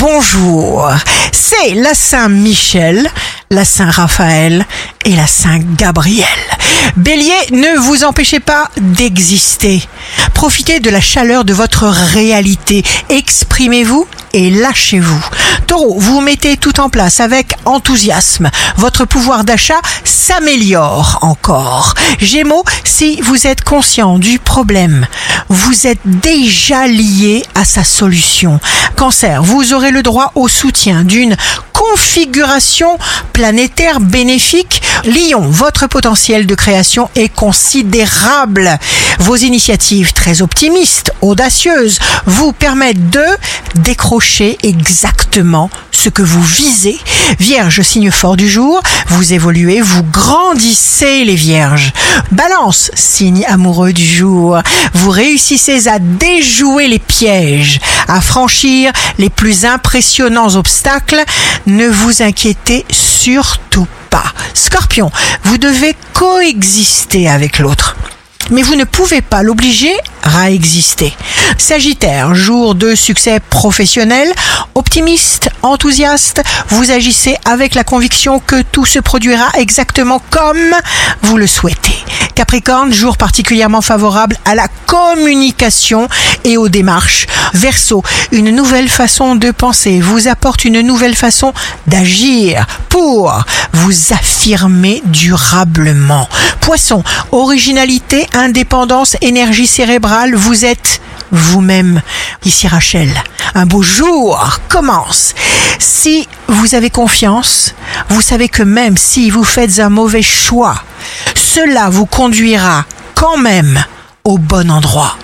bonjour. C'est la Saint-Michel, la Saint-Raphaël et la Saint-Gabriel. Bélier, ne vous empêchez pas d'exister. Profitez de la chaleur de votre réalité. Exprimez-vous et lâchez-vous. Taureau, vous mettez tout en place avec enthousiasme. Votre pouvoir d'achat s'améliore encore. Gémeaux, si vous êtes conscient du problème, vous êtes déjà lié à sa solution. Cancer, vous aurez le droit au soutien d'une configuration planétaire bénéfique. Lion, votre potentiel de création est considérable. Vos initiatives très optimistes, audacieuses, vous permettent de décrocher exactement ce que vous visez. Vierge, signe fort du jour, vous évoluez, vous grandissez les vierges. Balance, signe amoureux du jour, vous réussissez à déjouer les pièges, à franchir les plus impressionnants obstacles. Ne vous inquiétez surtout pas. Scorpion, vous devez coexister avec l'autre mais vous ne pouvez pas l'obliger à exister. Sagittaire, jour de succès professionnel, optimiste, enthousiaste, vous agissez avec la conviction que tout se produira exactement comme vous le souhaitez. Capricorne, jour particulièrement favorable à la communication et aux démarches. Verseau, une nouvelle façon de penser vous apporte une nouvelle façon d'agir pour vous affirmer durablement. Poisson, originalité, indépendance, énergie cérébrale, vous êtes vous-même. Ici Rachel, un beau jour commence. Si vous avez confiance, vous savez que même si vous faites un mauvais choix, cela vous conduira quand même au bon endroit.